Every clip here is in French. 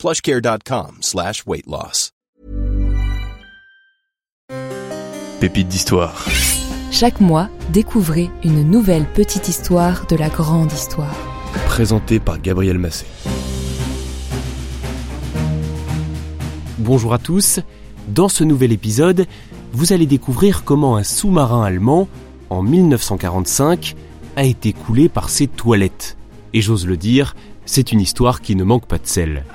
plushcare.com slash weight loss. Pépite d'histoire. Chaque mois, découvrez une nouvelle petite histoire de la grande histoire. Présenté par Gabriel Massé. Bonjour à tous. Dans ce nouvel épisode, vous allez découvrir comment un sous-marin allemand, en 1945, a été coulé par ses toilettes. Et j'ose le dire, c'est une histoire qui ne manque pas de sel.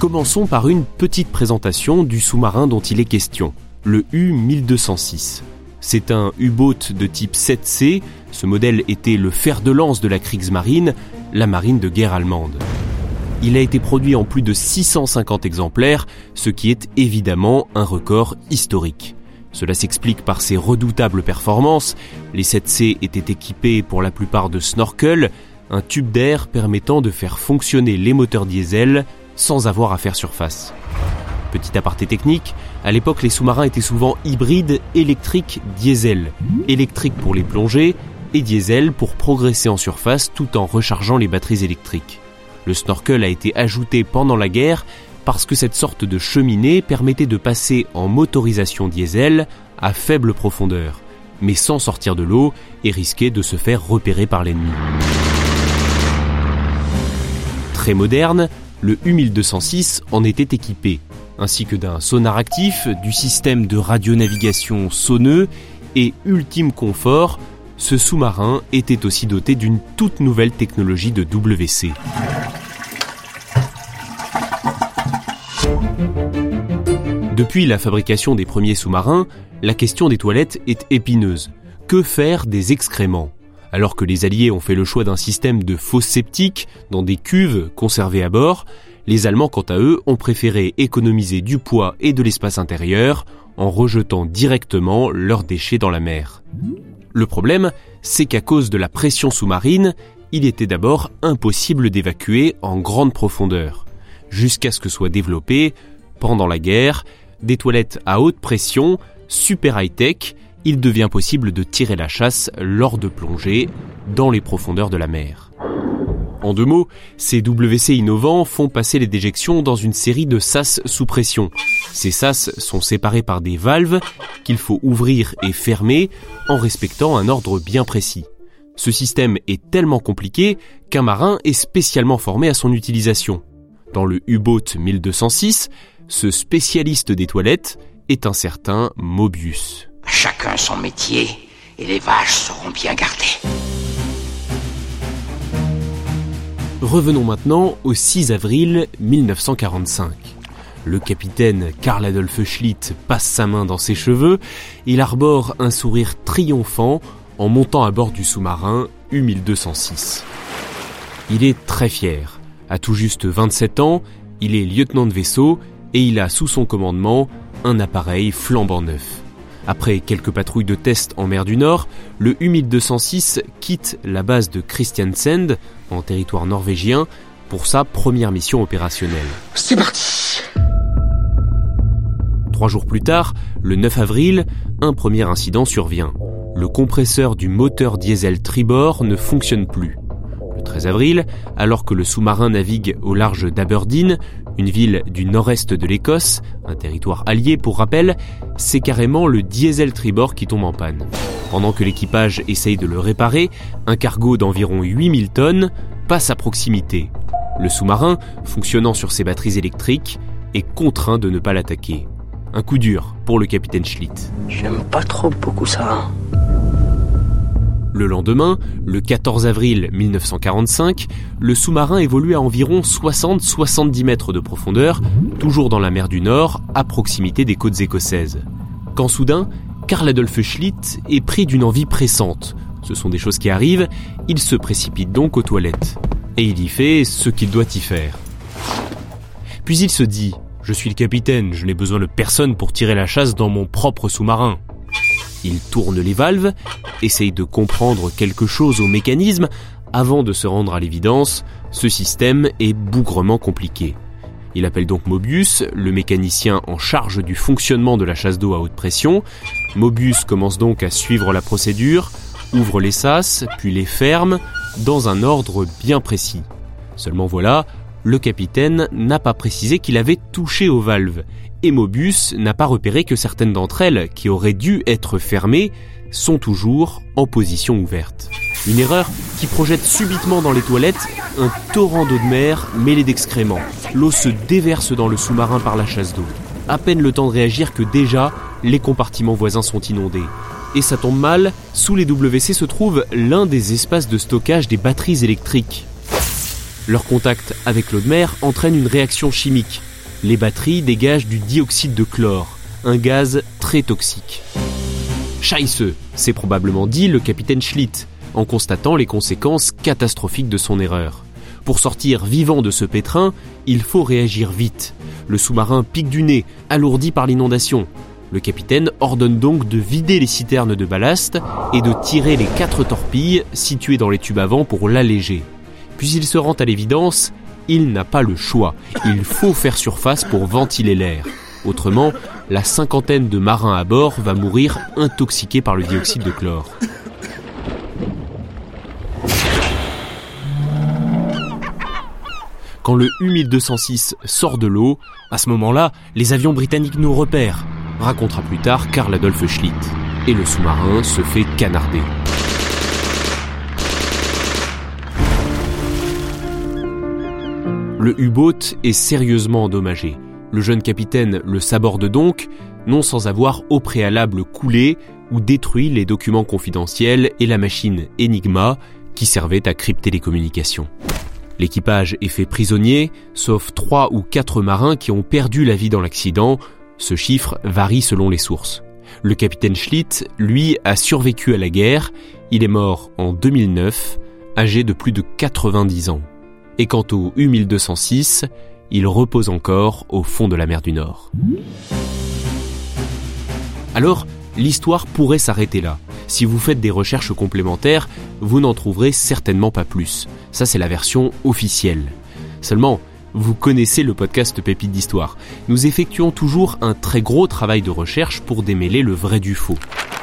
Commençons par une petite présentation du sous-marin dont il est question, le U-1206. C'est un U-boat de type 7C, ce modèle était le fer de lance de la Kriegsmarine, la marine de guerre allemande. Il a été produit en plus de 650 exemplaires, ce qui est évidemment un record historique. Cela s'explique par ses redoutables performances. Les 7C étaient équipés pour la plupart de snorkel, un tube d'air permettant de faire fonctionner les moteurs diesel sans avoir à faire surface. Petit aparté technique, à l'époque les sous-marins étaient souvent hybrides électrique-diesel. Électrique pour les plongées et diesel pour progresser en surface tout en rechargeant les batteries électriques. Le snorkel a été ajouté pendant la guerre parce que cette sorte de cheminée permettait de passer en motorisation diesel à faible profondeur, mais sans sortir de l'eau et risquer de se faire repérer par l'ennemi. Très moderne, le U-1206 en était équipé, ainsi que d'un sonar actif, du système de radionavigation sonneux et ultime confort, ce sous-marin était aussi doté d'une toute nouvelle technologie de WC. Depuis la fabrication des premiers sous-marins, la question des toilettes est épineuse. Que faire des excréments? Alors que les Alliés ont fait le choix d'un système de fosses septiques dans des cuves conservées à bord, les Allemands, quant à eux, ont préféré économiser du poids et de l'espace intérieur en rejetant directement leurs déchets dans la mer. Le problème, c'est qu'à cause de la pression sous-marine, il était d'abord impossible d'évacuer en grande profondeur, jusqu'à ce que soit développé, pendant la guerre, des toilettes à haute pression, super high-tech, il devient possible de tirer la chasse lors de plongées dans les profondeurs de la mer. En deux mots, ces WC innovants font passer les déjections dans une série de sas sous pression. Ces sas sont séparés par des valves qu'il faut ouvrir et fermer en respectant un ordre bien précis. Ce système est tellement compliqué qu'un marin est spécialement formé à son utilisation. Dans le U-Boat 1206, ce spécialiste des toilettes est un certain Mobius. Chacun son métier et les vaches seront bien gardées. Revenons maintenant au 6 avril 1945. Le capitaine Karl Adolf Schlitt passe sa main dans ses cheveux, il arbore un sourire triomphant en montant à bord du sous-marin U-1206. Il est très fier. À tout juste 27 ans, il est lieutenant de vaisseau et il a sous son commandement un appareil flambant neuf. Après quelques patrouilles de test en mer du Nord, le U-1206 quitte la base de Christiansand, en territoire norvégien, pour sa première mission opérationnelle. C'est parti Trois jours plus tard, le 9 avril, un premier incident survient. Le compresseur du moteur diesel tribord ne fonctionne plus. Le 13 avril, alors que le sous-marin navigue au large d'Aberdeen, une ville du nord-est de l'Écosse, un territoire allié pour rappel, c'est carrément le diesel tribord qui tombe en panne. Pendant que l'équipage essaye de le réparer, un cargo d'environ 8000 tonnes passe à proximité. Le sous-marin, fonctionnant sur ses batteries électriques, est contraint de ne pas l'attaquer. Un coup dur pour le capitaine Schlitt. J'aime pas trop beaucoup ça. Le lendemain, le 14 avril 1945, le sous-marin évolue à environ 60-70 mètres de profondeur, toujours dans la mer du Nord, à proximité des côtes écossaises. Quand soudain, Karl Adolf Schlitt est pris d'une envie pressante. Ce sont des choses qui arrivent, il se précipite donc aux toilettes. Et il y fait ce qu'il doit y faire. Puis il se dit, je suis le capitaine, je n'ai besoin de personne pour tirer la chasse dans mon propre sous-marin. Il tourne les valves, essaye de comprendre quelque chose au mécanisme, avant de se rendre à l'évidence, ce système est bougrement compliqué. Il appelle donc Mobius, le mécanicien en charge du fonctionnement de la chasse d'eau à haute pression. Mobius commence donc à suivre la procédure, ouvre les sas, puis les ferme, dans un ordre bien précis. Seulement voilà, le capitaine n'a pas précisé qu'il avait touché aux valves, et Mobius n'a pas repéré que certaines d'entre elles, qui auraient dû être fermées, sont toujours en position ouverte. Une erreur qui projette subitement dans les toilettes un torrent d'eau de mer mêlé d'excréments. L'eau se déverse dans le sous-marin par la chasse d'eau. À peine le temps de réagir que déjà, les compartiments voisins sont inondés. Et ça tombe mal, sous les WC se trouve l'un des espaces de stockage des batteries électriques. Leur contact avec l'eau de mer entraîne une réaction chimique. Les batteries dégagent du dioxyde de chlore, un gaz très toxique. Scheisse, s'est probablement dit le capitaine Schlitt, en constatant les conséquences catastrophiques de son erreur. Pour sortir vivant de ce pétrin, il faut réagir vite. Le sous-marin pique du nez, alourdi par l'inondation. Le capitaine ordonne donc de vider les citernes de ballast et de tirer les quatre torpilles situées dans les tubes avant pour l'alléger. Puis il se rend à l'évidence, il n'a pas le choix. Il faut faire surface pour ventiler l'air. Autrement, la cinquantaine de marins à bord va mourir intoxiqués par le dioxyde de chlore. Quand le U-1206 sort de l'eau, à ce moment-là, les avions britanniques nous repèrent, racontera plus tard Karl Adolf Schlitt. Et le sous-marin se fait canarder. Le U-boat est sérieusement endommagé. Le jeune capitaine le saborde donc, non sans avoir au préalable coulé ou détruit les documents confidentiels et la machine Enigma qui servait à crypter les communications. L'équipage est fait prisonnier, sauf trois ou quatre marins qui ont perdu la vie dans l'accident. Ce chiffre varie selon les sources. Le capitaine Schlitt, lui, a survécu à la guerre. Il est mort en 2009, âgé de plus de 90 ans. Et quant au U-1206, il repose encore au fond de la mer du Nord. Alors, l'histoire pourrait s'arrêter là. Si vous faites des recherches complémentaires, vous n'en trouverez certainement pas plus. Ça, c'est la version officielle. Seulement, vous connaissez le podcast Pépite d'Histoire. Nous effectuons toujours un très gros travail de recherche pour démêler le vrai du faux.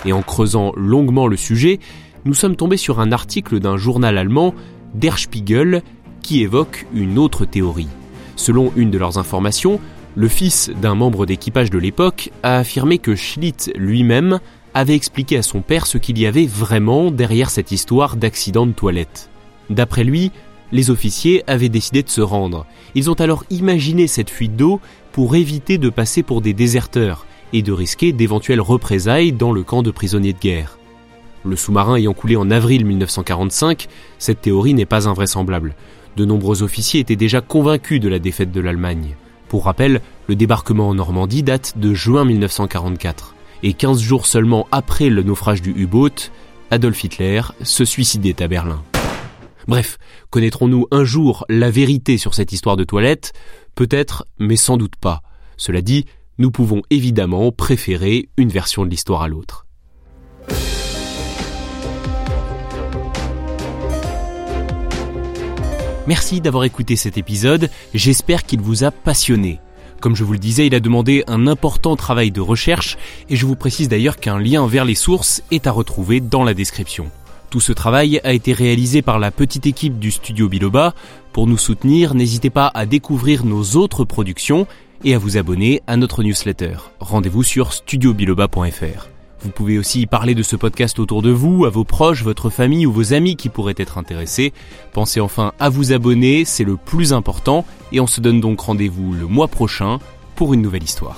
Et en creusant longuement le sujet, nous sommes tombés sur un article d'un journal allemand, Der Spiegel, qui évoque une autre théorie. Selon une de leurs informations, le fils d'un membre d'équipage de l'époque a affirmé que Schlitt lui-même avait expliqué à son père ce qu'il y avait vraiment derrière cette histoire d'accident de toilette. D'après lui, les officiers avaient décidé de se rendre. Ils ont alors imaginé cette fuite d'eau pour éviter de passer pour des déserteurs et de risquer d'éventuelles représailles dans le camp de prisonniers de guerre. Le sous-marin ayant coulé en avril 1945, cette théorie n'est pas invraisemblable. De nombreux officiers étaient déjà convaincus de la défaite de l'Allemagne. Pour rappel, le débarquement en Normandie date de juin 1944 et 15 jours seulement après le naufrage du U-boat, Adolf Hitler se suicidait à Berlin. Bref, connaîtrons-nous un jour la vérité sur cette histoire de toilette? Peut-être, mais sans doute pas. Cela dit, nous pouvons évidemment préférer une version de l'histoire à l'autre. Merci d'avoir écouté cet épisode, j'espère qu'il vous a passionné. Comme je vous le disais, il a demandé un important travail de recherche et je vous précise d'ailleurs qu'un lien vers les sources est à retrouver dans la description. Tout ce travail a été réalisé par la petite équipe du studio Biloba. Pour nous soutenir, n'hésitez pas à découvrir nos autres productions et à vous abonner à notre newsletter. Rendez-vous sur studiobiloba.fr. Vous pouvez aussi parler de ce podcast autour de vous, à vos proches, votre famille ou vos amis qui pourraient être intéressés. Pensez enfin à vous abonner, c'est le plus important, et on se donne donc rendez-vous le mois prochain pour une nouvelle histoire.